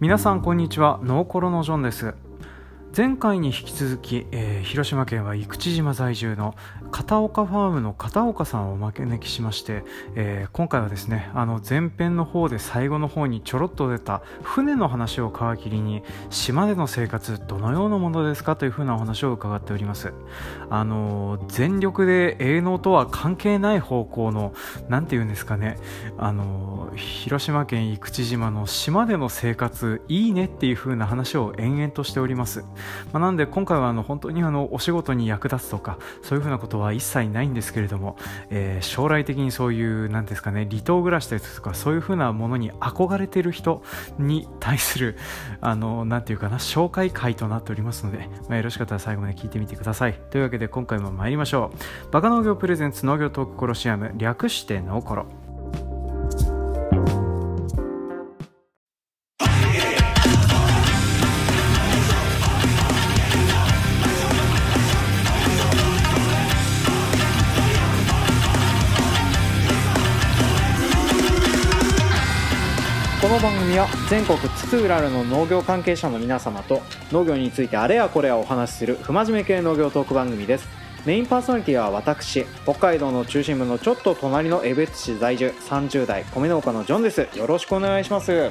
皆さんこんにちは。ノーコロのジョンです。前回に引き続き、えー、広島県は生口島在住の片岡ファームの片岡さんをお招きしまして、えー、今回はですねあの前編の方で最後の方にちょろっと出た船の話を皮切りに島での生活どのようなものですかというふうなお話を伺っております。あの全力で営農とは関係ない方向の何て言うんですかね。あの広島県生口島の島での生活いいねっていうふうな話を延々としております。まあ、なんで今回はあの本当にあのお仕事に役立つとかそういうふうなことは一切ないんですけれども、えー、将来的にそういうなんですかね離島暮らしですとかそういうふうなものに憧れてる人に対するあのなんていうかな紹介会となっておりますので、まあ、よろしかったら最後まで聞いてみてください。というわけで今回も参りましょう。バカ農業プレゼンツ農業トークコロシアム略してノーコロの番組は全国津々浦々の農業関係者の皆様と農業についてあれやこれやお話しする不真面目系農業トーク番組です。メインパーソナリティは私北海道の中心部のちょっと隣の江別市在住30代米農家のジョンです。よろしくお願いします。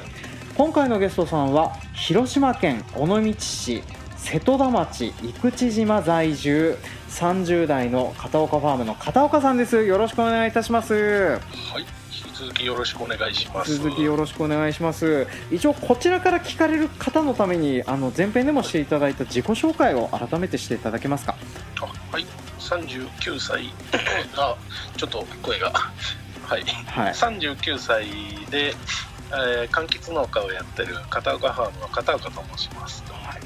今回のゲストさんは広島県尾道市瀬戸田町生口島在住30代の片岡ファームの片岡さんです。よろしくお願いいたします。はい。続きよろしくお願いします。続きよろしくお願いします。一応こちらから聞かれる方のためにあの前編でもしていただいた自己紹介を改めてしていただけますか？あはい。39歳。あちょっと声が。はい、はい、39歳で、えー、柑橘農家をやってる片岡ファームの片岡と申します。はい。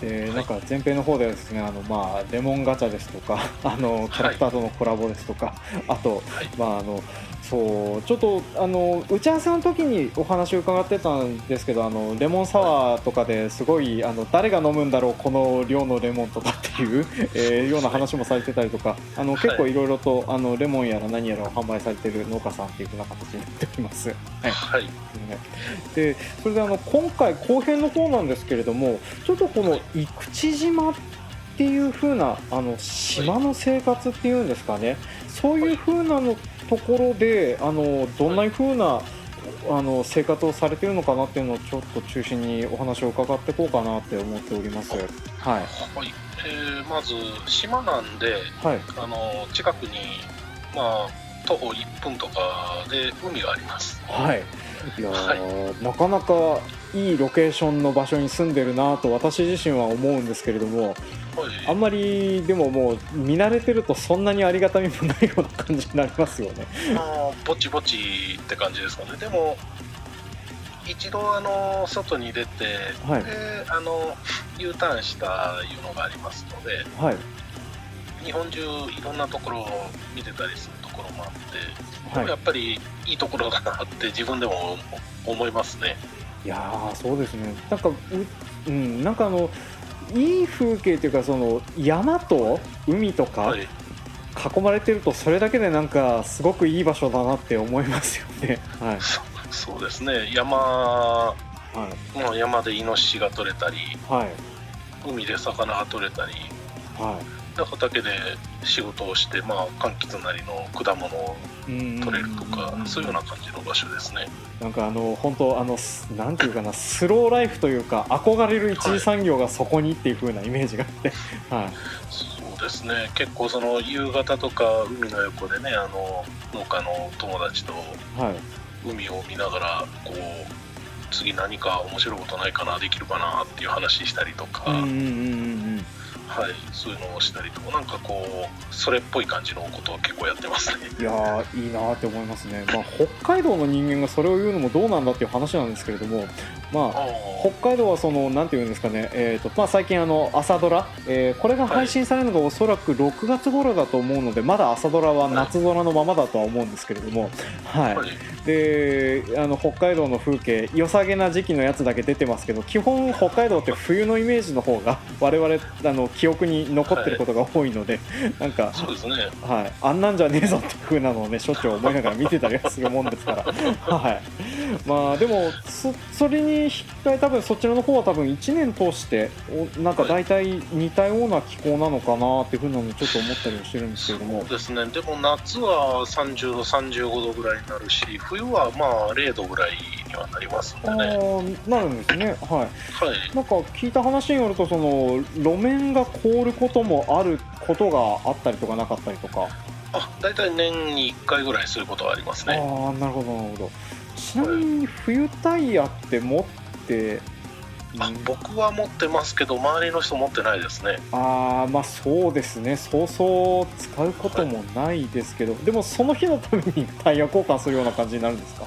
でなんか前編の方ではですねあの、まあ、レモンガチャですとかあのキャラクターとのコラボですとか、はい、あと、はい、まああのそうちょっとあの打ち合わせの時にお話を伺ってたんですけどあのレモンサワーとかですごいあの誰が飲むんだろうこの量のレモンとかっていう、えー、ような話もされてたりとかあの結構いろいろとあのレモンやら何やらを販売されてる農家さんっていうふうな形になっております。はい、はい、でそれであの今回後編の方なんですけれどもちょっとこの生口島っていう風なあの島の生活っていうんですかね。そういう風なのところであのどんなふうなあの生活をされてるのかなっていうのをちょっと中心にお話を伺っていこうかなって思っております。はい、はい。えー、まず島なんで、はい、あの近くに、まあ、徒歩1分とかで海があります。はい。いや、はい、なかなかいいロケーションの場所に住んでるなと私自身は思うんですけれども、あんまりでももう見慣れてるとそんなにありがたみもないような感じになりますよね。あぼちぼちって感じですかね。でも一度あの外に出て、はい、であの U ターンしたいうのがありますので、はい、日本中いろんなところを見てたりするところもあって、はい、やっぱりいいところだなって自分でも思いますね。いやそうですねなんかう、うん、なんかあのいい風景というかその山と海とか囲まれてるとそれだけでなんかすごくいい場所だなって思いますよね。はい、そうですね。山、はい、まあ、山でイノシシが取れたり、はい、海で魚が取れたり、はい、畑で仕事をして、まあ、柑橘なりの果物を取れるとかそういうような感じの場所ですね。なんかあの本当あのなんていうかなスローライフというか憧れる一次産業がそこにっていう風なイメージがあって、はい、はい、そうですね。結構その夕方とか海の横でねあの農家の友達と海を見ながらこう次何か面白いことないかなできるかなっていう話したりとか。うんうんうんうんはい、そういうのをしたりとかなんかこうそれっぽい感じのことを結構やってますね。いやいいなって思いますね、まあ、北海道の人間がそれを言うのもどうなんだっていう話なんですけれども、まあ、北海道はそのなんていうんですかね、えーとまあ、最近あの朝ドラ、えー、これが配信されるのがおそらく6月頃だと思うので、はい、まだ朝ドラは夏空のままだとは思うんですけれども、はい、はい、であの北海道の風景良さげな時期のやつだけ出てますけど基本北海道って冬のイメージの方が我々あの記憶に残ってることが多いので、はい、なんかそうですね、はい、あんなんじゃねえぞっていう風なのをねしょっちゅう思いながら見てたりはするもんですから、はい、まあでもそそれに引き換え多分そちらの方は多分1年通してなんか大体似たような気候なのかなっていうふうなのちょっと思ったりはしてるんですけれども。そうですね。でも夏は30度35度ぐらいになるし冬はまあ0度ぐらいにはなりますんでね。なるんですね。はい、はい、なんか聞いた話によるとその路面が凍ることもあることがあったりとかなかったりとか。あ大体年に1回ぐらいすることはありますね。ああなるほどなるほどちなみに冬タイヤって持ってあ僕は持ってますけど周りの人持ってないですね。ああまあそうですね。そうそう使うこともないですけど、はい、でもその日のためにタイヤ交換するような感じになるんですか？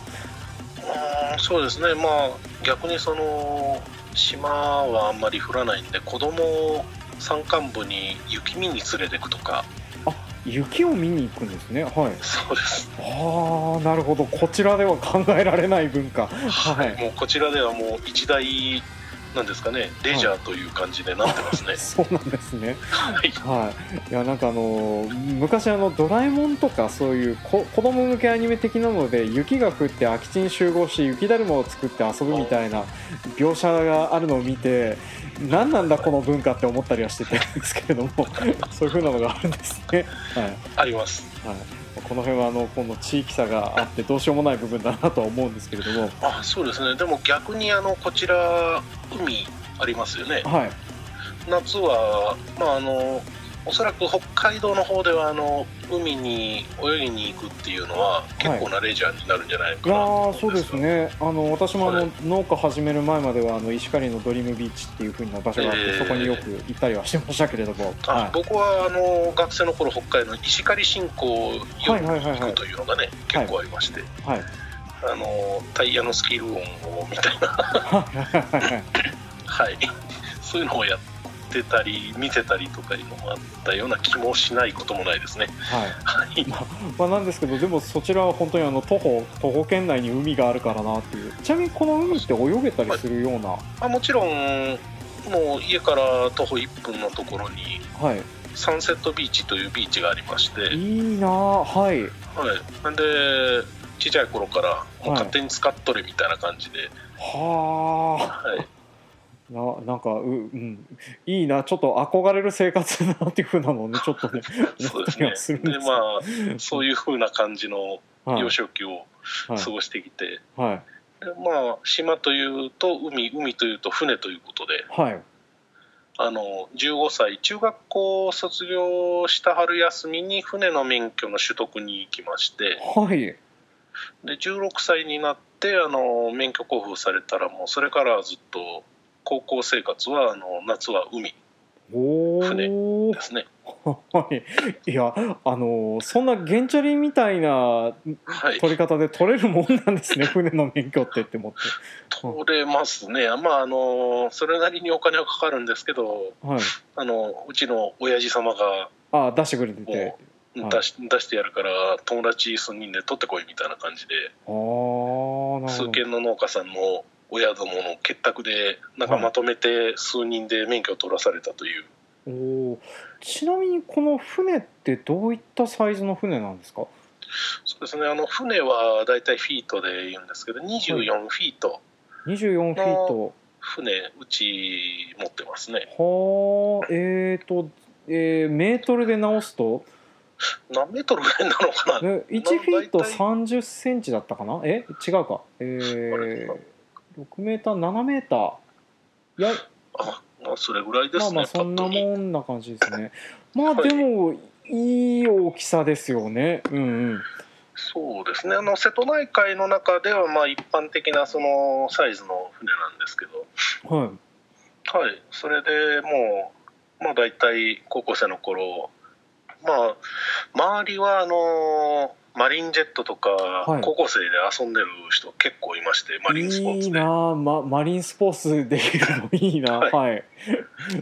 うんそうですね。まあ逆にその島はあんまり降らないんで子供山間部に雪見に連れてくとか雪を見に行くんですね。はい。そうです。ああなるほど。こちらでは考えられない文化。はい、もうこちらではもう一大なんですかねレジャーという感じでなってますね、はい、そうなんですね。はい、はい、いやなんかあの昔あのドラえもんとかそういうこ子供向けアニメ的なので雪が降って空き地に集合し雪だるまを作って遊ぶみたいな描写があるのを見て何なんだこの文化って思ったりはしてたんですけれども そういうふうなのがあるんですね。はい、あります。はい。この辺はあのこの地域差があってどうしようもない部分だなとは思うんですけれども。あそうですね。でも逆にあのこちら海ありますよね、はい、夏はまああのおそらく北海道の方ではあの海に泳ぎに行くっていうのは結構なレジャーになるんじゃないかなと、はい、そうですね。あの私もあの、はい、農家始める前まではあの石狩のドリームビーチっていうふうな場所があって、えー、そこによく行ったりはしてましたけれども、はい、僕はあの学生の頃北海道の石狩新港よく行くというのがね、結構ありまして、はい、あのタイヤのスキル音をみたいな。はい。そういうのをやってってたり見てたりとかいうのもあったような気もしないこともないですね。はい、まあ、まあ、なんですけどでもそちらは本当にあの徒歩徒歩圏内に海があるからなっていう。ちなみにこの海って泳げたりするような、はい、あもちろんもう家から徒歩1分のところに、はい、サンセットビーチというビーチがありまして。いいなはい、はい、なんでちっちゃい頃からもう勝手に使っとれみたいな感じで、はあ、はいななんかう、うん、いいなちょっと憧れる生活だなっていうふうなのをね ちょっとね。そうですね。でまあそういうふうな感じの幼少期を過ごしてきて、はい、はい、まあ島というと海海というと船ということで、はい、あの15歳中学校を卒業した春休みに船の免許の取得に行きまして、はい、で16歳になってあの免許交付されたらもうそれからずっと高校生活はあの夏は海船ですね。はい、いやあのそんな原チャリみたいな取り方で取れるもんなんですね、はい、船の免許ってって思って。取れますね。まああのそれなりにお金はかかるんですけど、はい、あのうちの親父様があ出してくれてて。出し出してやるから友達数人で取ってこいみたいな感じで数軒の農家さんの親どもの結託でなんかまとめて数人で免許を取らされたという、はい、おちなみにこの船ってどういったサイズの船なんですか？そうですね。あの船はだいたいフィートで言うんですけど24フィート24フィート。船うち持ってますね。はあ。えっ、ー、と、えー、メートルで直すと？何メートルぐらいなのかな、1フィート30センチだったかな？え？違うか。えー、6メーター7メーター？いや。あ まあそれぐらいですねまあまあそんなもんな感じですね。まあでも、はい、いい大きさですよね。うんうん。そうですね。あの瀬戸内海の中ではまあ一般的なそのサイズの船なんですけど。はい、はい、それでもうまあ大体高校生の頃まあ周りはあのマリンジェットとか、高校生で遊んでる人結構いまして、マリンスポーツで。いいなま、マリンスポーツできるのいいな、はい、はい、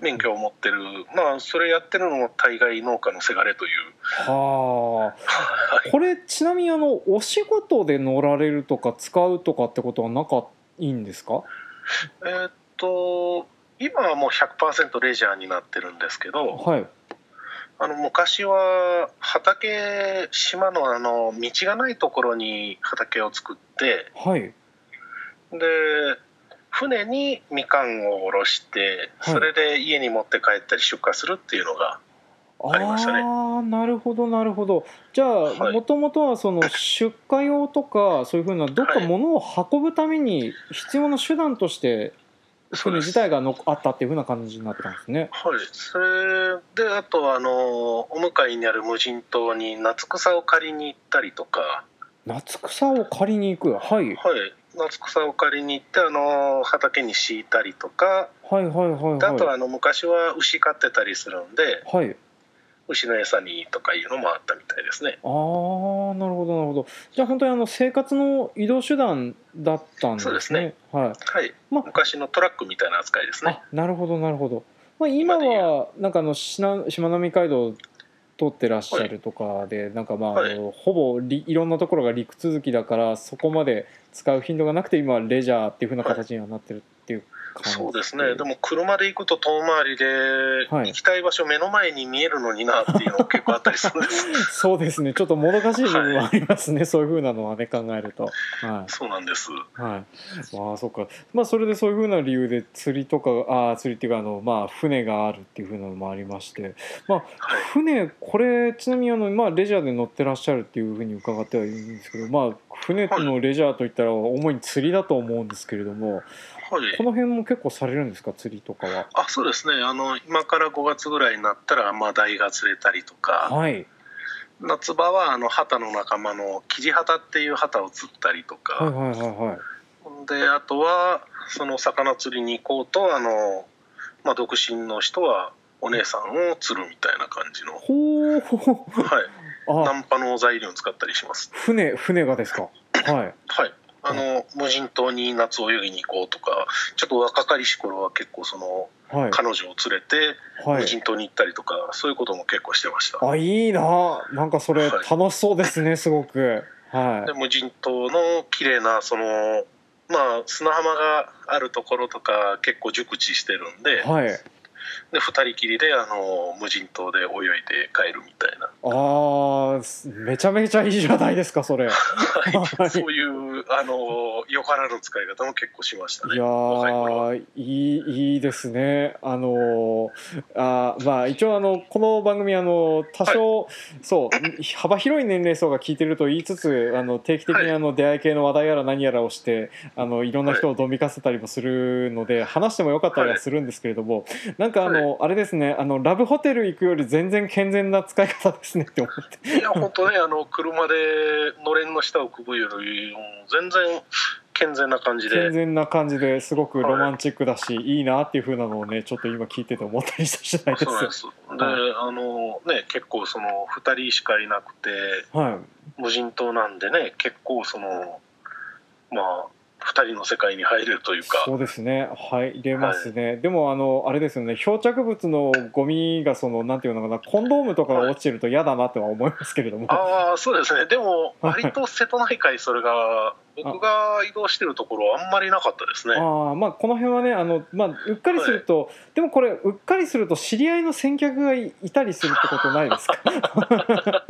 免許を持ってる、まあ、それやってるのも大概農家のせがれという。はあ。これ、ちなみにあの、お仕事で乗られるとか、使うとかってことはなかいいんですか？えっと、今はもう100%レジャーになってるんですけど、はい。あの昔は畑島のあの道がないところに畑を作って、はい、で船にみかんを下ろして、はい、それで家に持って帰ったり出荷するっていうのがありましたね。あなるほどなるほど。じゃあもともとはその 出荷用とかそういうふうなどっか物を運ぶために必要な手段として船自体がのあったっていうふうな感じになってたんですね。はい、それであとあのお向かいにある無人島に夏草を借りに行ったりとか。夏草を借りに行くはい。はい。夏草を借りに行ってあの畑に敷いたりとか。はいはいはい、はい、あとあの昔は牛飼ってたりするんで。はい。牛の餌にとかいうのもあったみたいですね。ああなるほどなるほど。じゃあ本当にあの生活の移動手段だったんですね。そうですね。はい。はい。まあ、昔のトラックみたいな扱いですね。なるほどなるほど。まあ今はなんかあのしなしまなみ海道通ってらっしゃるとかで、はい、なんかまあ、はい、ほぼいろんなところが陸続きだからそこまで使う頻度がなくて今レジャーっていうふうな形にはなってるっていうそうですね、で。も車で行くと遠回りで、行きたい場所、目の前に見えるのになっていうの結構あったりするんです。そうですね、ちょっともどかしい部分はありますね、はい、そういうふうなのはね、考えると。はい、そうなんです。はい。まあ、そっか、まあ、それでそういうふうな理由で釣りとか、あ釣りっていうかあの、まあ、船があるっていうふうなのもありまして、まあ、船、これ、ちなみにあの、まあ、レジャーで乗ってらっしゃるっていうふうに伺ってはいるんですけど、まあ、船のレジャーといったら、主に釣りだと思うんですけれども。はい、この辺も結構されるんですか釣りとかは？あそうですね。あの今から5月ぐらいになったらマダイが釣れたりとか、はい、夏場はあの旗の仲間のキジ旗っていう旗を釣ったりとか、はいはいはいはい、であとはその魚釣りに行こうとあの、まあ、独身の人はお姉さんを釣るみたいな感じの。ほうはいナンパの材料を使ったりします。船船がですか？はい。はい。あの、無人島に夏泳ぎに行こうとか、ちょっと若かりし頃は結構その、はい、彼女を連れて無人島に行ったりとか、はい、そういうことも結構してました。あ、いいな。なんかそれ楽しそうですね、はい、すごく。はい。で、無人島の綺麗な、その、まあ、砂浜があるところとか結構熟知してるんで、はい。で2人きりであの無人島で泳いで帰るみたいな。あめちゃめちゃいいじゃないですかそれ、はい、そういうあのよからぬ使い方も結構しましたね。いやいいいいですね。あのあまあ一応あのこの番組あの多少、はい、そう幅広い年齢層が聞いてると言いつつあの定期的にあの出会い系の話題やら何やらをしてあのいろんな人をどみかせたりもするので、話してもよかったりはするんですけれども、なんかあの、のあれですねあのラブホテル行くより全然健全な使い方ですねって思って。いや本当ねあの車でのれんの下をくぐるより全然健全な感じで。健全な感じですごくロマンチックだし、はい、いいなっていうふうなのをねちょっと今聞いてて思ったりした次第です。そうです。で、はい、あのね結構その2人しかいなくて、はい、無人島なんでね結構そのまあ2人の世界に入れるというか。そうですね。入れますね、はい、でもあのあれですよね。漂着物のゴミがそのなんていうのかなコンドームとかが落ちてると嫌だなとは思いますけれども、はい、ああそうですね。でも割と瀬戸内海それが僕が移動してるところあんまりなかったですね。ああまあこの辺はねあの、まあ、うっかりすると、はい、でもこれうっかりすると知り合いの先客がいたりするってことないですか？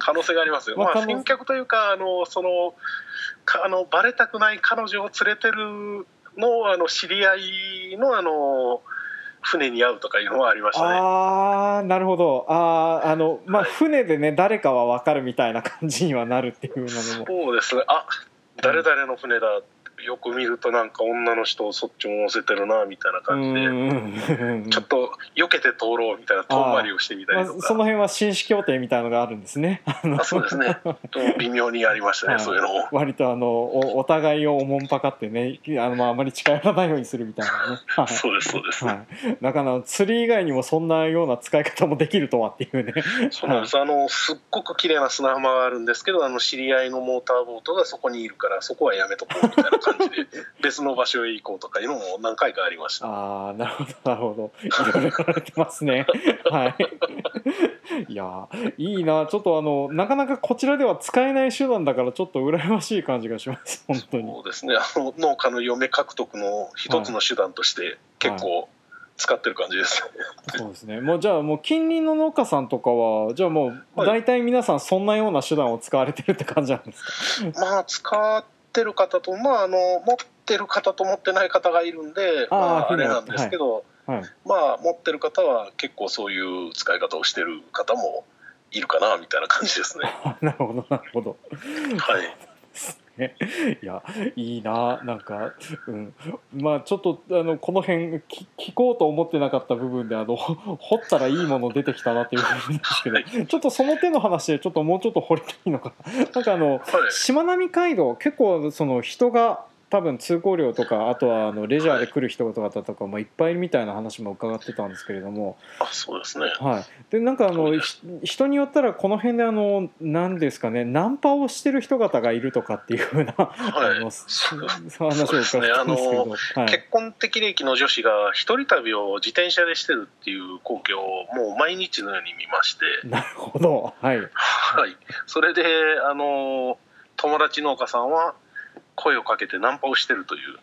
可能性がありますよ、まあ、先客というかあのそのあのバレたくない彼女を連れてるのあの知り合いのあの船に会うとかいうのはありましたね。ああなるほど。ああのまあ、はい、船でね誰かは分かるみたいな感じにはなるっていうのも。そうですね。あ誰々の船だよく見るとなんか女の人をそっちも乗せてるなみたいな感じでちょっと避けて通ろうみたいな遠回りをしてみたりとか、まあ、その辺は紳士協定みたいなのがあるんですね。あそうですね。微妙にありましたね、はい、そういうの 割とあのおお互いをおもんぱかってねあの、まあ、あまり近寄らないようにするみたいなね。そうですそうです、はい、だから釣り以外にもそんなような使い方もできるとはっていうね。そうなんです、あのすっごく綺麗な砂浜があるんですけどあの知り合いのモーターボートがそこにいるからそこはやめとこうみたいな感じで 別の場所へ行こうとかいうのも何回かありました。ああなるほどなるほど。いろいろやられてますね。はい。いやいいな。ちょっとあのなかなかこちらでは使えない手段だからちょっと羨ましい感じがします本当に。そうですね。あの農家の嫁獲得の一つの手段として結構、はい。使ってる感じです。そうですね。もうじゃあもう近隣の農家さんとかはじゃあもう大体皆さんそんなような手段を使われてるって感じなんですか？まあ使ってる方とまああのもっってる方と持ってない方がいるんで、あ,、まあ、あれなんですけど、はいはい、まあ持ってる方は結構そういう使い方をしてる方もいるかなみたいな感じですね。なるほどなるほど。はい。ね、いやいいななんか、うん、まあちょっとあのこの辺聞聞こうと思ってなかった部分であの 掘ったらいいもの出てきたなっていうふうですけど、はい、ちょっとその手の話でちょっともうちょっと掘りたいのかな。なんかあの、はい、しまなみ海道結構その人が多分通行料とかあとはあのレジャーで来る人とかとか、まあ、いっぱいみたいな話も伺ってたんですけれども。あそうですね、はい、でなんかあの人によったらこの辺であの何ですかねナンパをしてる人方がいるとかっていうふうな、はい、あの話を伺ったんですけど、ね。はい、結婚適齢の女子が一人旅を自転車でしてるっていう光景をもう毎日のように見まして。なるほど。はい、はい、それであの友達農家さんは声をかけてナンパをしてるという、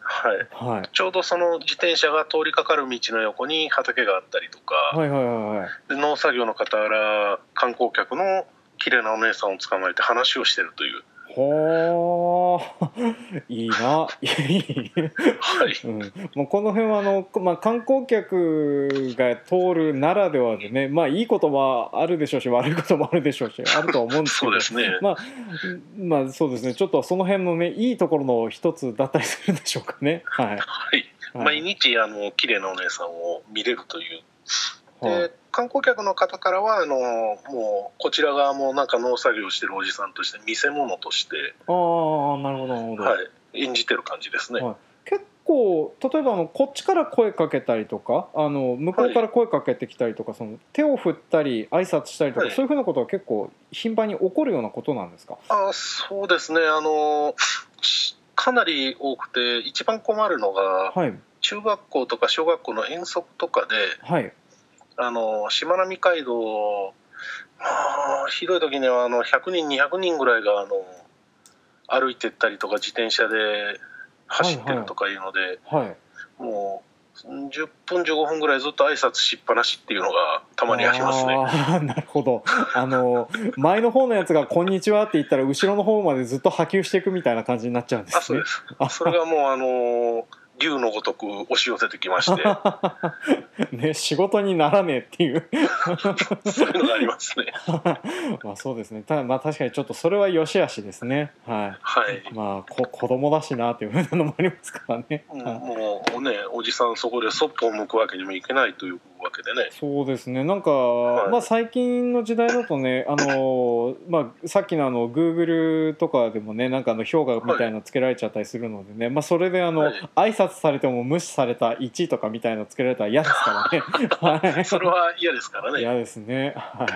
はい。はい、ちょうどその自転車が通りかかる道の横に畑があったりとか、はいはいはい、農作業の傍ら観光客の綺麗なお姉さんを捕まえて話をしてるという。はあいいな。うん、もうこの辺はあの、まあ、観光客が通るならではでね。まあいいこともあるでしょうし悪いこともあるでしょうしあるとは思うんですけど。そうですね。まあまあそうですね。ちょっとその辺のねいいところの一つだったりするんでしょうかね。はい、はい、毎日あの綺麗なお姉さんを見れるという。で観光客の方からはあのもうこちら側もなんか農作業してるおじさんとして見せ物としてああなるほどなるほど、はい、演じてる感じですね、はい、結構例えばあのこっちから声かけたりとかあの向こうから声かけてきたりとか、はい、その手を振ったり挨拶したりとか、はい、そういうふうなことは結構頻繁に起こるようなことなんですか？あそうですね。あのかなり多くて一番困るのが、はい、中学校とか小学校の遠足とかで、はい、あのしまなみ海道、まあ、ひどい時にはあの100人200人ぐらいがあの歩いてったりとか自転車で走ってるとかいうので、はいはい、もう10分15分ぐらいずっと挨拶しっぱなしっていうのがたまにありますね。なるほどあの前の方のやつが「こんにちは」って言ったら後ろの方までずっと波及していくみたいな感じになっちゃうんですね。あそうですそれがもうあの竜のごとく押し寄せてきまして。ね仕事にならねえっていう。そういうのがありますね。まあそうですね。たまあ確かにちょっとそれは良し悪しですね。はい、はい、まあこ子供だしなっていうふうなのもありますからね、うん、もうねおじさんそこでそっぽを向くわけにもいけないというわけでね。そうですね。なんか、はい、まあ最近の時代だとね あの、まあ、さっきのあのグーグルとかでもねなんかあの評価みたいなのつけられちゃったりするのでね、はい、まあそれであの、はい、挨拶されても無視された1とかみたいなのつけられたら嫌ですからね。はい、それは嫌ですからね。嫌ですね。はい。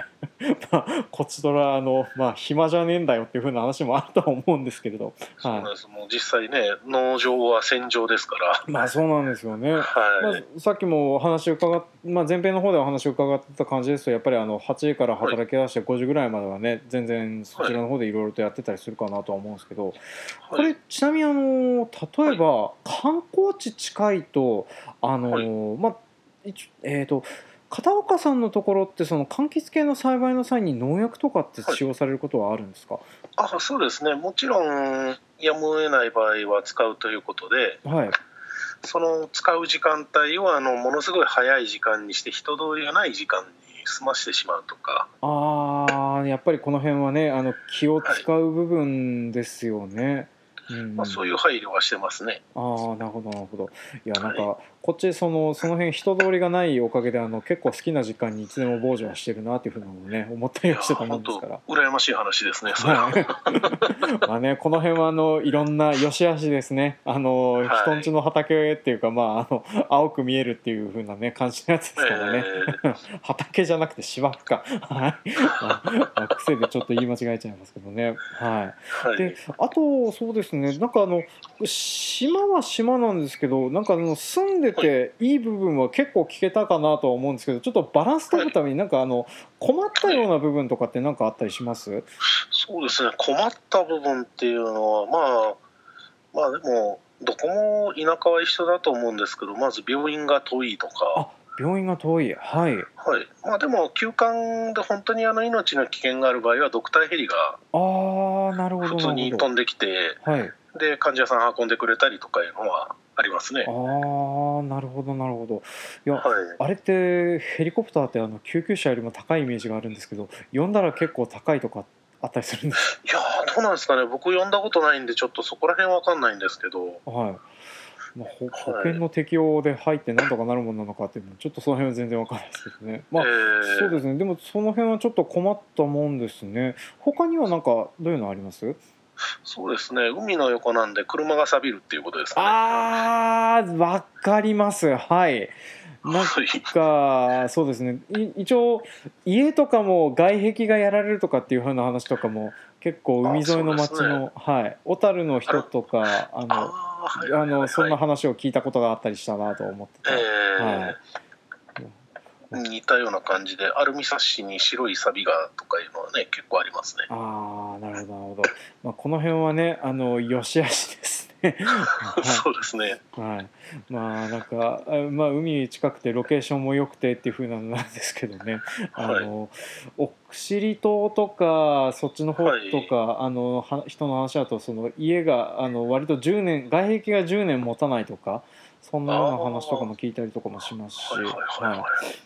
まあこちとらあのまあ暇じゃねえんだよっていうふうな話もあるとは思うんですけれど。そうなんです、もう実際ね農場は戦場ですから。まあそうなんですよね、はい。まあ、さっきもお話伺っまあ、前編の方でお話を伺ってた感じですとやっぱりあの8時から働き出して5時ぐらいまではね全然そちらの方でいろいろとやってたりするかなとは思うんですけど、これちなみにあの例えば観光地近いとあの、まあえっ、と片岡さんのところってその柑橘系の栽培の際に農薬とかって使用されることはあるんですか、はい、あそうですね。もちろんやむを得ない場合は使うということで、はい、その使う時間帯をあのものすごい早い時間にして人通りがない時間に済ましてしまうとか。ああやっぱりこの辺はねあの気を使う部分ですよね、はい。まあ、そういう配慮はしてますね。ああなるほどなるほど。いやなんか、はい、こっちそのその辺人通りがないおかげであの結構好きな時間にいつでも傍受はしてるなっていうふうなのもね思ったりはしてたもんですから。羨ましい話ですね。それは。まあねこの辺はあのいろんな良し悪しですね。あの、はい、人んちの畑っていうかまああの青く見えるっていうふうなね感じのやつですからね。えー、畑じゃなくて芝生か。はい。まあ、癖でちょっと言い間違えちゃいますけどね。はい。はい、であとそうですね。ねなんかあの島は島なんですけどなんかあの住んでてい。い部分は結構聞けたかなとは思うんですけどちょっとバランス取るためになんかあの困ったような部分とかって何かあったりします？そうですね困った部分っていうのはまあまあでもどこも田舎は一緒だと思うんですけどまず病院が遠いとか。病院が遠い。はい、はい。まあ、でも休館で本当にあの命の危険がある場合はドクターヘリがあなるほど。普通に飛んできて、はい、で患者さん運んでくれたりとかいうのはありますね。ああなるほどなるほど。いや、はい、あれってヘリコプターってあの救急車よりも高いイメージがあるんですけど呼んだら結構高いとかあったりするんです いやどうなんですかね。僕呼んだことないんでちょっとそこら辺わかんないんですけど。はい。まあ、保険の適用で入ってなんとかなるものなのかっていうのはちょっとその辺は全然わからないですけどね。まあ、えー、そうですね。でもその辺はちょっと困ったもんですね。他にはなんかどういうのあります？そうですね。海の横なんで車が錆びるっていうことですかね。あーわかります。はい。なんかそうですね。一応家とかも外壁がやられるとかっていうふうな話とかも結構海沿いの町の、ね、はい。小樽の人とかあのあのそんな話を聞いたことがあったりしたなと思ってて、えー、はい似たような感じでアルミサッシに白いサビがとかいうのはね結構ありますね。ああなるほどなるほど、まあ、この辺はねあの良し悪しですね。そうですね。はい。まあなんかまあ海近くてロケーションも良くてっていうふうなのなんですけどね。あの、はい、奥尻島とかそっちの方とか、はい、あの人の話だとその家があの割と10年外壁が10年持たないとかそんなような話とかも聞いたりとかもしますし、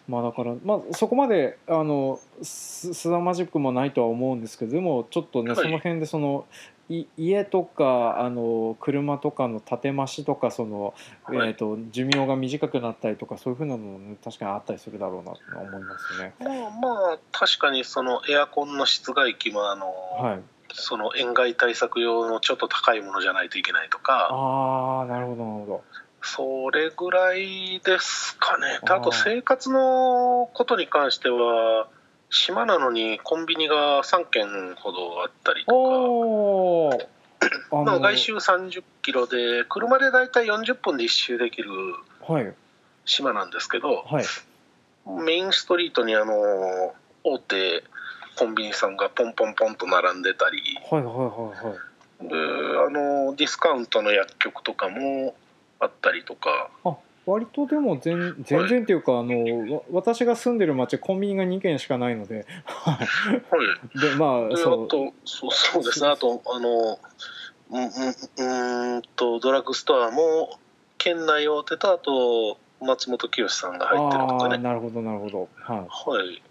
まあだから、まあ、そこまであのすさまじくもないとは思うんですけどでもちょっとね、その辺でそのい家とかあの車とかの建て増しとかその、えーと、寿命が短くなったりとかそういうふうなのも、ね、確かにあったりするだろうなと思いますね。まあ、まあ、確かにそのエアコンの室外機もあの、はい、その塩害対策用のちょっと高いものじゃないといけないとか。ああなるほどなるほどそれぐらいですかね。あと生活のことに関しては、島なのにコンビニが3軒ほどあったりとか、まあ、外周30キロで、車で大体40分で一周できる島なんですけど、はい、メインストリートにあの大手コンビニさんがポンポンポンと並んでたり、はいはいはいはい、であのディスカウントの薬局とかもあったりとか。あ割とでも全全然っていうか、はい、あの私が住んでる町コンビニが2軒しかないので、はい、でまあそう。とそうそうですね。あとあのうんうんとドラッグストアも県内大手とあと松本清さんが入ってるとかね。なるほどなるほど。はい、はい、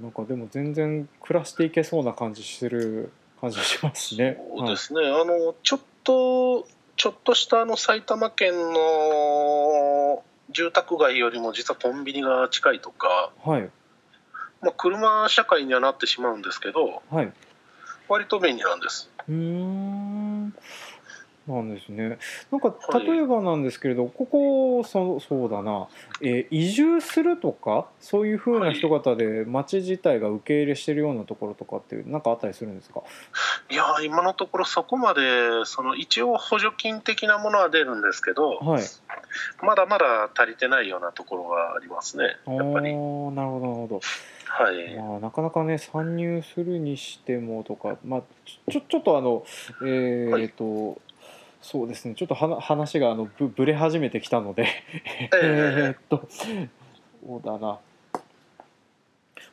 なんかでも全然暮らしていけそうな感じする感じしますね。そうですね、はい、あのちょっとちょっとしたあの埼玉県の住宅街よりも実はコンビニが近いとか、はい。まあ、車社会にはなってしまうんですけど、はい、割と便利なんです。うんなんですね。なんか例えばなんですけれど、はい、ここそそうだな、えー、移住するとかそういうふうな人方で町自体が受け入れしてるようなところとかっていうなんかあったりするんですか？いや今のところそこまでその一応補助金的なものは出るんですけど、はい、まだまだ足りてないようなところがありますね。やっぱり。なるほどなるほど。はい、まあ、なかなかね参入するにしてもとか、まあ、ちょちょっとあのえー、はい、っとそうですね。ちょっとは話があのぶぶれ始めてきたので。えっとそうだな、ま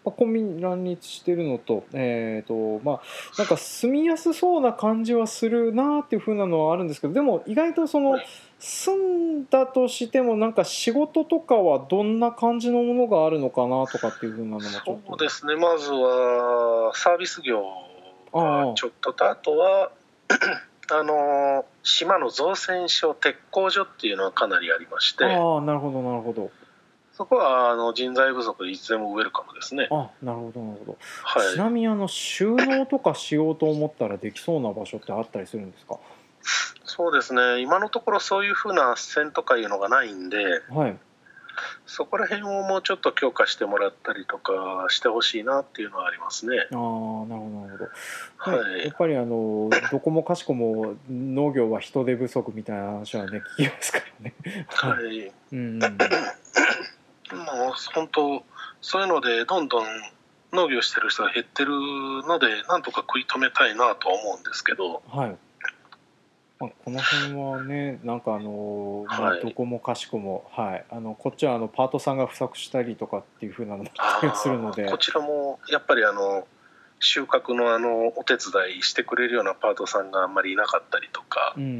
あ、コンビニ乱立してるのとえっ、ー、とまあなんか住みやすそうな感じはするなっていうふうなのはあるんですけどでも意外とその住んだとしてもなんか仕事とかはどんな感じのものがあるのかなとかっていうふうなのもちょっと。そうですね。まずはサービス業がちょっととあとはあの島の造船所鉄工所っていうのはかなりありましてああなるほどなるほど。そこはあの人材不足でいつでもウェルカムですね。あなるほどなるほど、はい、ちなみにあの収納とかしようと思ったらできそうな場所ってあったりするんですか？そうですね。今のところそういうふうな斡旋とかいうのがないんで、はい、そこら辺をもうちょっと強化してもらったりとかしてほしいなっていうのはありますね。ああなるほどなるほど。はい、やっぱりあの どこもかしこも農業は人手不足みたいな話はね 聞きますからね。はい。うん。もう本当そういうのでどんどん農業してる人が減ってるのでなんとか食い止めたいなとは思うんですけど。はい。まあ、この辺はねなんかあの、まあ、どこもかしこも、はい、あのこっちはあのパートさんが不足したりとかっていうふうなのもあったりするので。こちらもやっぱりあの収穫のあのお手伝いしてくれるようなパートさんがあんまりいなかったりとか、うんうんう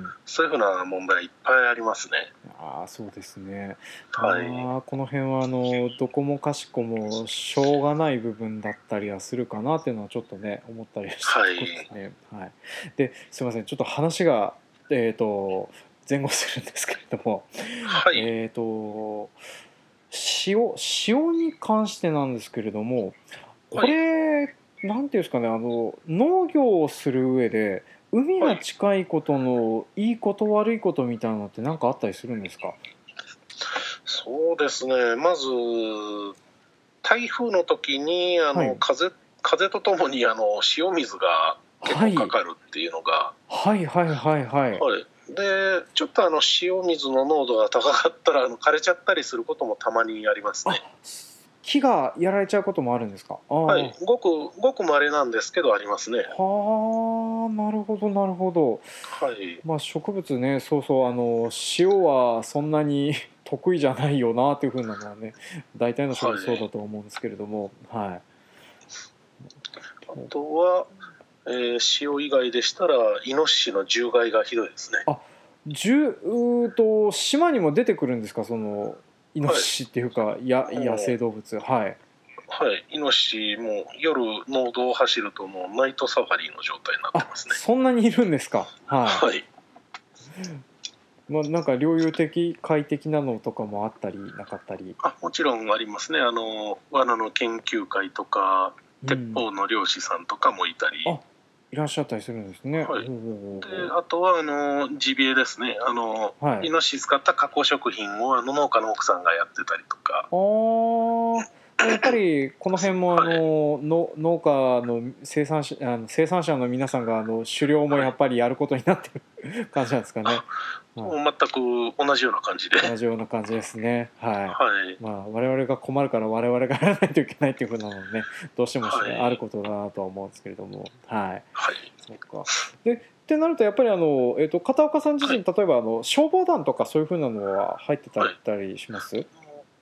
ん、そういうふうな問題いっぱいありますね。ああそうですね。はい、あこの辺はあのどこもかしこもしょうがない部分だったりはするかなっていうのはちょっとね思ったりしてますね。はい、はい、ですみません。ちょっと話がえっ、ー、と前後するんですけれども、はい、えっ、ー、と塩塩に関してなんですけれどもこれ、はい、なんていうんですかねあの農業をする上で海が近いことのいいこと悪いことみたいなのって何かあったりするんですか？そうですね。まず台風の時にあの、はい、風風とともにあの塩水が結構かかるっていうのが、はい、はいはいはい。はい、はい、でちょっとあの塩水の濃度が高かったらあの枯れちゃったりすることもたまにありますね。木がやられちゃうこともあるんですか？はい、ごくごく稀なんですけどありますね。はあ、なるほどなるほど。はい。まあ植物ね、そうそうあの塩はそんなに 得意じゃないよなというふうなのはね、大体の植物そうだと思うんですけれども、はい。はい、あとはえー、塩以外でしたらイノシシの獣害がひどいですねあ獣うと島にも出てくるんですか？そのイノシシっていうか、はい、や野生動物。はい。はい。イノシシも夜農道を走るともうナイトサファリの状態になってますね。そんなにいるんですか？はい、はい。まあ、なんか領有的快適なのとかもあったりなかったり？あもちろんありますね。あの罠の研究会とか鉄砲の漁師さんとかもいたり、うんいらっしゃったりするんですね。はい、であとはあのジビエですね。あの、はい、イノシシ使った加工食品をあの農家の奥さんがやってたりとか。あやっぱりこの辺もあの、はい、の農家の生産者あの生産者の皆さんがあの狩猟もやっぱりやることになってる感じなんですかね。もう全く同じような感じで。同じような感じですね。はい、はい、まあ我々が困るから我々がやらないといけないっていうふうなのね。どうしても、はい、あることだなとは思うんですけれども。はい、はい、そっか。でってなるとやっぱりあの、えーと、片岡さん自身、例えばあの消防団とかそういうふうなのは入ってたりします、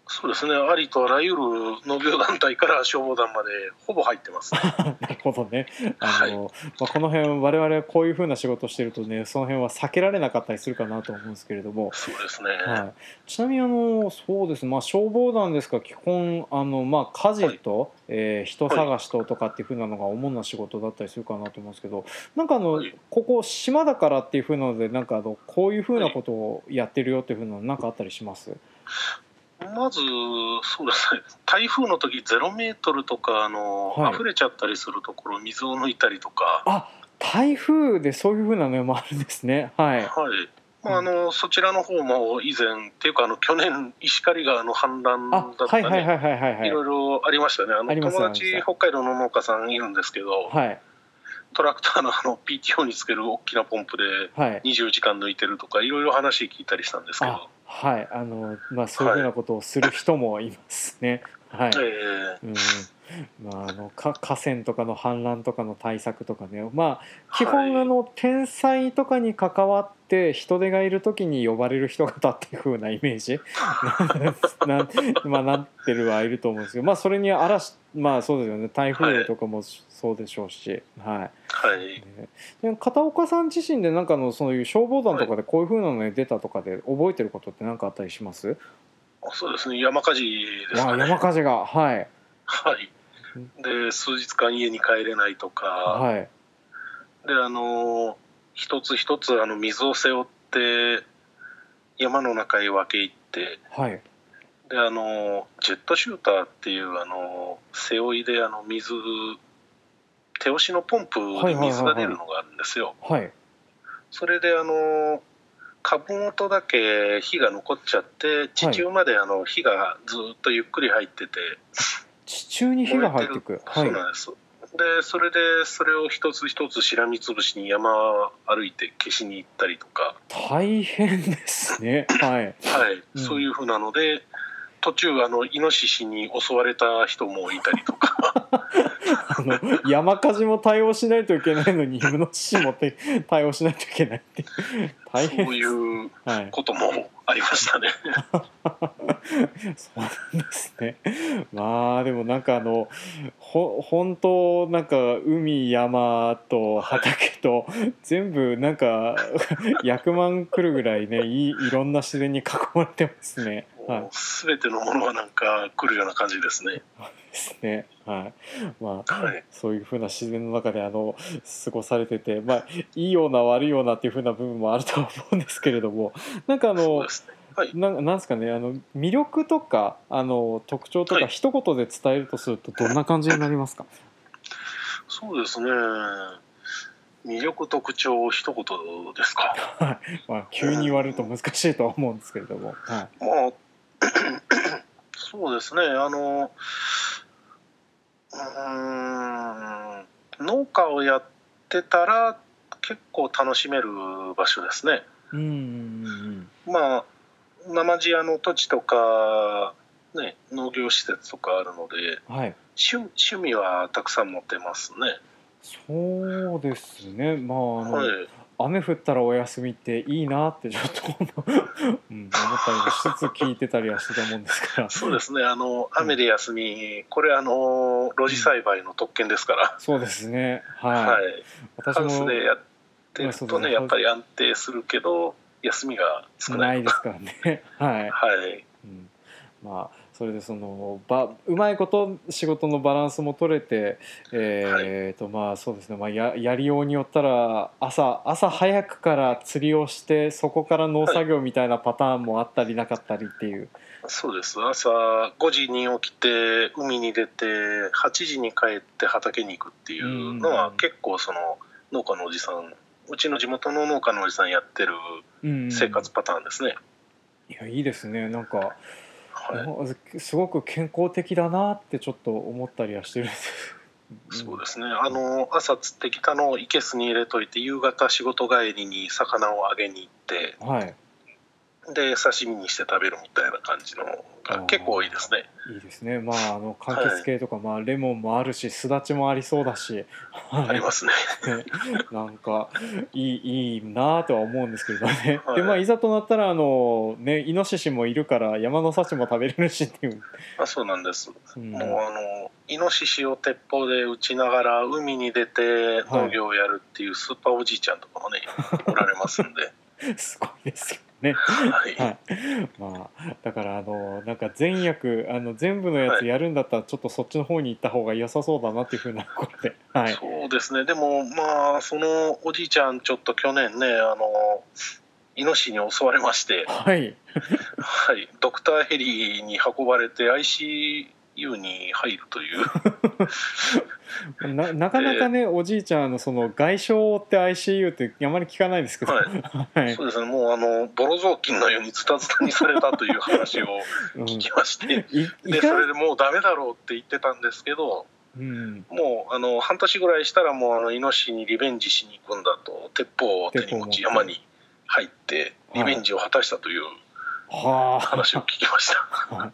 そうですね、ありとあらゆる農業団体から消防団までほぼ入ってます、ね、なるほどね。あの、はい、まあ、この辺我々はこういうふうな仕事をしてるとね、その辺は避けられなかったりするかなと思うんですけれども。そうですね。はい、ちなみにあのそうですまあ消防団ですか基本あのまあ家事と、はい、えー、人探しととかっていうふうなのが主な仕事だったりするかなと思うんですけど、なんかあの、はい、ここ島だからっていうふうなのでなんかあのこういうふうなことをやってるよっていうふうなのなんかあったりします？まず、そうですね、台風の時ゼロメートルとかあの、はい、溢れちゃったりするところ、水を抜いたりとか。あ台風でそういうふうなのもあるんですね。はい。はい。あのそちらの方も以前っていうかあの去年石狩川の氾濫だったり、いろいろありましたね。あの友達北海道の農家さんいるんですけど、はい、トラクターのあの PTO につける大きなポンプで20時間抜いてるとか、いろいろ話聞いたりしたんですけど。はいあのまあそういうふうなことをする人もいますね。はい、えー、うん。まあ、あのか河川とかの氾濫とかの対策とかね。まあ基本、あの天災とかに関わって人手がいる時に呼ばれる人方っていうふうなイメージ。なまあ、なってるはいると思うんですけど、まあ、それに嵐まあそうですよね。台風とかもそうでしょうし、はい。はい。で片岡さん自身でなんかのそういう消防団とかでこういうふうなのに出たとかで覚えてることって何かあったりします？そうですね。山火事ですかね。山火事が。はい。はい。で数日間家に帰れないとか。はい。であの一つ一つあの水を背負って山の中へ分け入って。はい。であのジェットシューターっていうあの背負いであの水手押しのポンプで水が出るのがあるんですよ。はい、それであの株元だけ火が残っちゃって地中まであの火がずっとゆっくり入ってて、地中に火が入ってい。く、そうなんです。でそれでそれを一つ一つしらみつぶしに山歩いて消しに行ったりとか。大変ですね。はい、はい、うん、そういうふうなので途中あのイノシシに襲われた人もいたりとか あの山火事も対応しないといけないのにイノシシも対応しないといけないって大変そういうこともありましたね。そうなんですね。まあでもなんかあのほ本当なんか海山と畑と全部なんか 100万来るぐらいねいいろんな自然に囲まれてますね。はい、全てのものはなんか来るような感じですね。ですね。はい。まあ、はい、そういうふうな自然の中であの過ごされてて、まあいいような悪いようなっていうふうな部分もあるとは思うんですけれども、なんかあの。はい、ななんですかねあの魅力とかあの特徴とか、一言で伝えるとするとどんな感じになりますか？そうですね。魅力特徴一言ですか、はい。まあ、急に言われると難しいとは思うんですけれども、はい、まあ そうですねあのうん農家をやってたら結構楽しめる場所ですね。うんまあ生地屋の土地とか、ね、農業施設とかあるので、はい、趣趣味はたくさん持ってますね。そうですねまああの、はい、雨降ったらお休みっていいなってちょっと、う。ん、思ったりもしつつ聞いてたりはしてたもんですから。そうですねあの雨で休み、うん、これあの露地栽培の特権ですから、うん、そうですね。はい、はい、私もハウスでやってるとねやっぱり安定するけど休みが少ないですからね。はい、はい、うん、まあそれでそのばうまいこと仕事のバランスも取れてえー、とまあそうですね、まあ、ややりようによったら朝朝早くから釣りをしてそこから農作業みたいなパターンもあったりなかったりっていう。そうです朝5時に起きて海に出て8時に帰って畑に行くっていうのは結構その農家のおじさんうちの地元の農家のおじさんやってる生活パターンですね。いやいいですね。なんかはい、すごく健康的だなってちょっと思ったりはしてるんです。そうですね。あの朝釣ってきたのをいけすに入れといて夕方仕事帰りに魚をあげに行って、はい、で刺身にして食べるみたいな感じのが結構多いですね。いいですね。まああの柑橘系とか、はい、まあレモンもあるしすだちもありそうだし、ありますね。なんかいいいいなとは思うんですけどね、はい、でまあいざとなったらあのねイノシシもいるから山の幸も食べれるしっていう。あそうなんです、うん、もうあのイノシシを鉄砲で撃ちながら海に出て農業をやるっていうスーパーおじいちゃんとかもね、おられますんで。すごいですよね。はい、はい、まあだからあのなんか全役あの全部のやつやるんだったらちょっとそっちの方に行った方が良さそうだなっていうふうなことで、はい、そうですね。でもまあそのおじいちゃんちょっと去年ねあのイノシシに襲われまして、はい、はい、ドクターヘリに運ばれて IC U に入るという。ななかなかね、えー、おじいちゃんのその外傷って ICU ってあまり聞かないですけど、はい。はい、そうですね。もうあのボロ雑巾のようにズタズタにされたという話を聞きまして、うん、でそれでもうダメだろうって言ってたんですけど、うん、もうあの半年ぐらいしたらもうあのイノシシにリベンジしに行くんだと鉄砲を手に持ち山に入ってリベンジを果たしたという。はいはあ、話を聞きました。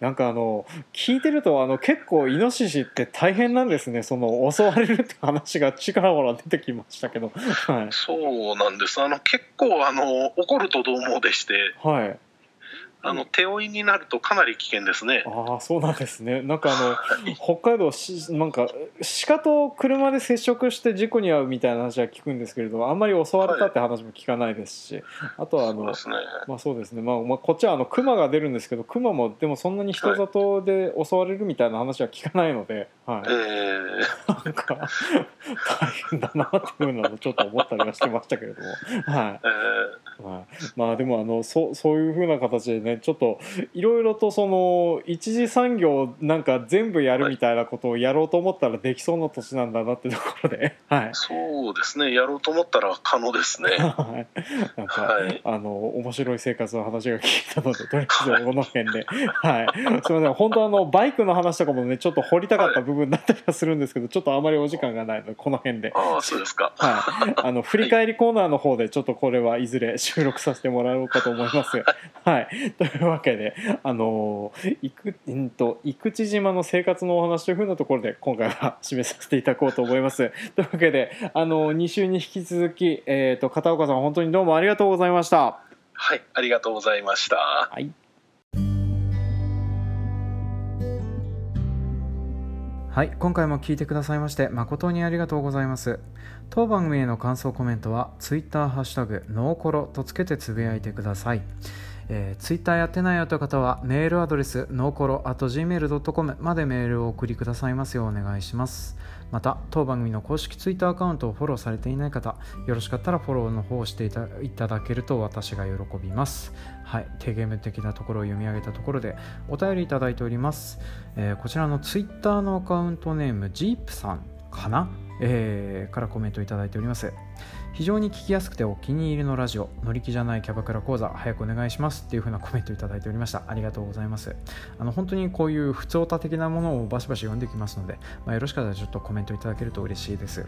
なんかあの聞いてるとあの結構イノシシって大変なんですね。その襲われるって話がちからほら出てきましたけど、はい、そうなんです。あの結構あの怒るとどうもでして、はい、あの手負いになるとかなり危険ですね。ああそうなんですね。なんかあの、北海道しなんか鹿と車で接触して事故に遭うみたいな話は聞くんですけれどあんまり襲われたって話も聞かないですし、はい、あとはあの、ね、まあそうですね。まあまあこっちはあの熊が出るんですけど熊もでもそんなに人里で襲われるみたいな話は聞かないので、はい。えー、なんか大変だなっていうのはちょっと思ったりはしてましたけれども、はい。えー、まあまあでもあのそうそういうふうな形でね。ね。ちょっといろいろとその一次産業なんか全部やるみたいなことをやろうと思ったらできそうな年なんだなってところで、はい、そうですね。やろうと思ったら可能ですね。なんか、はい、あの面白い生活の話が聞いたのでとりあえずこの辺で。はい。すみません。本当あのバイクの話とかもねちょっと掘りたかった部分だったりはするんですけど、ちょっとあまりお時間がないのでこの辺で。ああそうですか。はい。あの振り返りコーナーの方でちょっとこれはいずれ収録させてもらおうかと思います。はい、というわけで、あのいくんと生口島の生活のお話というふうなところで今回は締めさせていただこうと思います。というわけで、あの2週に引き続き、えーと、片岡さん本当にどうもありがとうございました。はい、ありがとうございました。はい。はい、今回も聞いてくださいまして誠にありがとうございます。当番組への感想コメントは Twitter ハッシュタグノーコロとつけてつぶやいてください。えー、ツイッターやってないよという方はメールアドレスノーコロ .gmail.com までメールを送りくださいますようお願いします。また当番組の公式ツイッターアカウントをフォローされていない方よろしかったらフォローの方をしていただけると私が喜びます。はい。低ゲーム的なところを読み上げたところでお便りいただいております、えー、こちらのツイッターのアカウントネームジープさんかな、えー、からコメントいただいております。非常に聞きやすくてお気に入りのラジオ乗り気じゃないキャバクラ講座早くお願いしますっていう風なコメントいただいておりました。ありがとうございます。あの本当にこういう普通歌的なものをバシバシ読んできますので、まあ、よろしかったらちょっとコメントいただけると嬉しいです。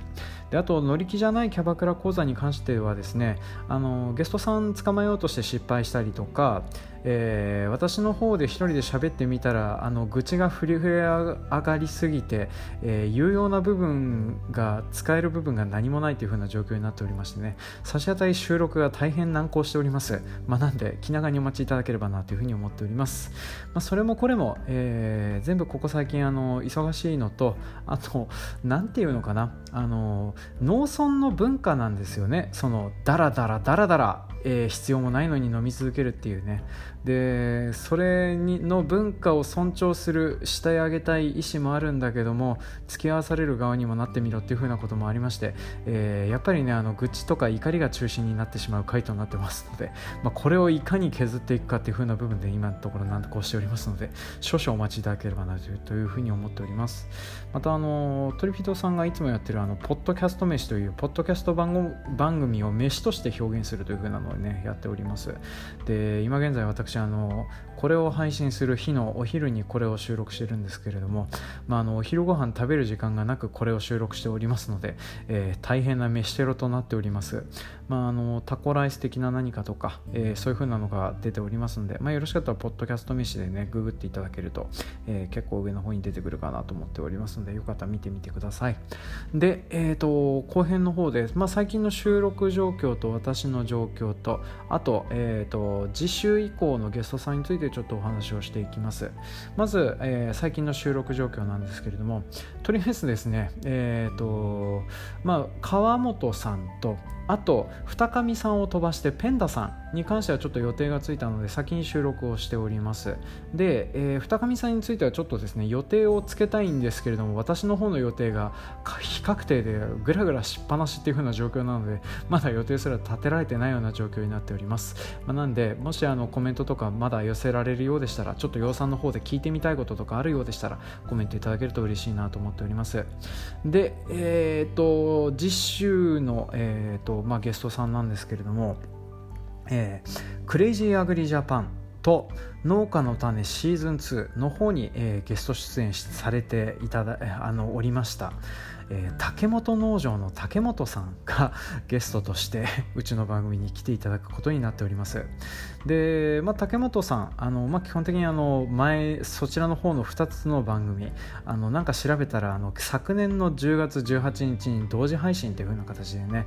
であと乗り気じゃないキャバクラ講座に関してはですねあのゲストさん捕まえようとして失敗したりとかえー、私の方で一人で喋ってみたらあの愚痴が振り上がりすぎて、えー、有用な部分が使える部分が何もないという風な状況になっておりましてね。差し当たり収録が大変難航しております、まあ、なんで気長にお待ちいただければなという風に思っております、まあ、それもこれも、えー、全部ここ最近あの忙しいのとあと何ていうのかな。あの農村の文化なんですよね。そのダラダラダラダラ。えー、必要もないのに飲み続けるっていうね。でそれにの文化を尊重する慕い上げたい意思もあるんだけども付き合わされる側にもなってみろっていう風なこともありまして、えー、やっぱりねあの愚痴とか怒りが中心になってしまう回答なってますので、まあ、これをいかに削っていくかっていう風な部分で今のところなんとこうしておりますので少々お待ちいただければなというふうに思っております。またあのトリフィドさんがいつもやってるあのポッドキャスト飯というポッドキャスト番組を飯として表現するという風なのをねやっております。で今現在私あのこれを配信する日のお昼にこれを収録してるんですけれども、まあ、あのお昼ご飯食べる時間がなくこれを収録しておりますので、えー、大変な飯テロとなっております。まあ、あのタコライス的な何かとか、えー、そういう風なのが出ておりますので、まあ、よろしかったらポッドキャスト飯でねググっていただけると、えー、結構上の方に出てくるかなと思っておりますのでよかったら見てみてください。で、えーと、後編の方で、まあ、最近の収録状況と私の状況とあと,、えーと、次週以降のゲストさんについてちょっとお話をしていきます。まず、えー、最近の収録状況なんですけれどもとりあえずですねえっ、ー、とまあ川本さんとあと二上さんを飛ばしてペンダさんに関してはちょっと予定がついたので先に収録をしております。で、えー、二上さんについてはちょっとですね予定をつけたいんですけれども私の方の予定が非確定でぐらぐらしっぱなしっていう風な状況なのでまだ予定すら立てられてないような状況になっております、まあ、なんでもしあのコメントとかまだ寄せられるようでしたらちょっと養蚕の方で聞いてみたいこととかあるようでしたらコメントいただけると嬉しいなと思っております。でえっ、と実習の、えーとまあ、ゲストさんなんですけれども、えー、クレイジーアグリジャパンと農家の種シーズン2の方に、えー、ゲスト出演されていただあのおりました。えー、竹本農場の竹本さんが ゲストとしてうちの番組に来ていただくことになっておりますで、まあ、竹本さんあの、まあ、基本的にあの前そちらの方の2つの番組あのなんか調べたらあの昨年の10月18日に同時配信という風な形でね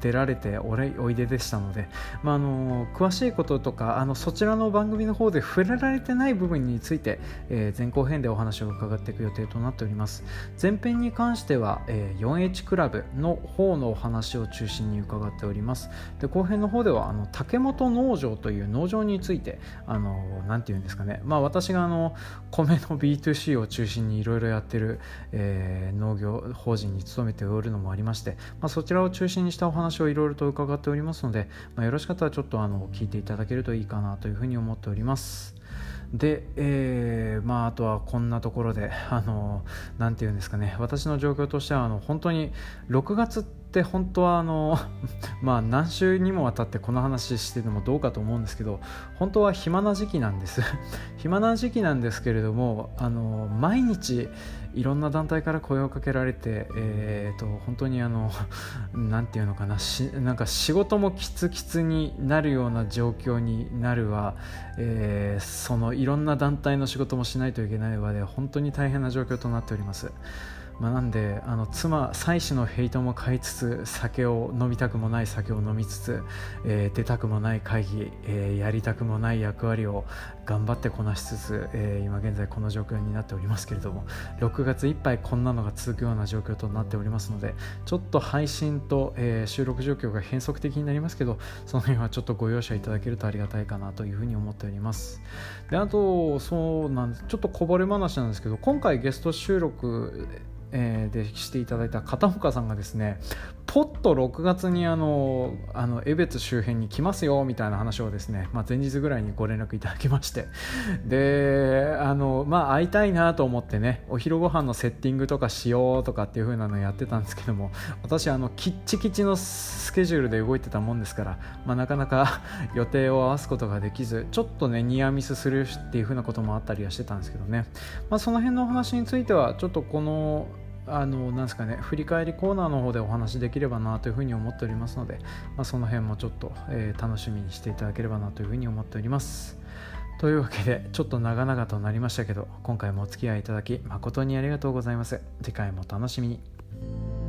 出られておれおいででしたので、まあ、あの詳しいこととかあのそちらの番組の方で触れられてない部分について、えー、前後編でお話を伺っていく予定となっております。前編に関してしては、えー、4H クラブの方のお話を中心に伺っております。で後編の方ではあの竹本農場という農場についてあのなて言うんですかね、まあ、私があの米の B2C を中心にいろいろやってる、えー、農業法人に勤めておるのもありまして、まあ、そちらを中心にしたお話をいろいろと伺っておりますので、まあ、よろしかったらちょっとあの聞いていただけるといいかなというふうに思っております。で、えー、まあ、あとはこんなところで、あの、なて言うんですかね、私の状況としては、あの、本当に6月って本当はあの まあ何週にもわたってこの話してるのもどうかと思うんですけど本当は暇な時期なんです。暇な時期なんですけれどもあの毎日いろんな団体から声をかけられて、えーと、本当にあの なんていうのかなしなんか仕事もきつきつになるような状況になるわ、えー、そのいろんな団体の仕事もしないといけないわで本当に大変な状況となっております。まあ、なんであの妻妻子のヘイトも買いつつ酒を飲みたくもない酒を飲みつつ、えー、出たくもない会議、えー、やりたくもない役割を頑張ってこなしつつ、えー、今現在この状況になっておりますけれども6月いっぱいこんなのが続くような状況となっておりますのでちょっと配信と、え収録状況が変則的になりますけどその辺はちょっとご容赦いただけるとありがたいかなというふうに思っております。であとそうなんです。ちょっとこぼれ話なんですけど今回ゲスト収録えー、でしていただいた片岡さんがですねポッと6月にあのあの江別周辺に来ますよみたいな話をですね、まあ、前日ぐらいにご連絡いただきまして。であの、まあ、会いたいなと思ってねお昼ご飯のセッティングとかしようとかっていう風なのやってたんですけども私あのきっちきちのスケジュールで動いてたもんですから、まあ、なかなか 予定を合わすことができずちょっとねニアミスするっていう風なこともあったりはしてたんですけどね、まあ、その辺のお話についてはちょっとこのあのなんですかね振り返りコーナーの方でお話できればなというふうに思っておりますので、まあ、その辺もちょっと、えー、楽しみにしていただければなというふうに思っております。というわけでちょっと長々となりましたけど今回もお付き合いいただき誠にありがとうございます。次回もお楽しみに。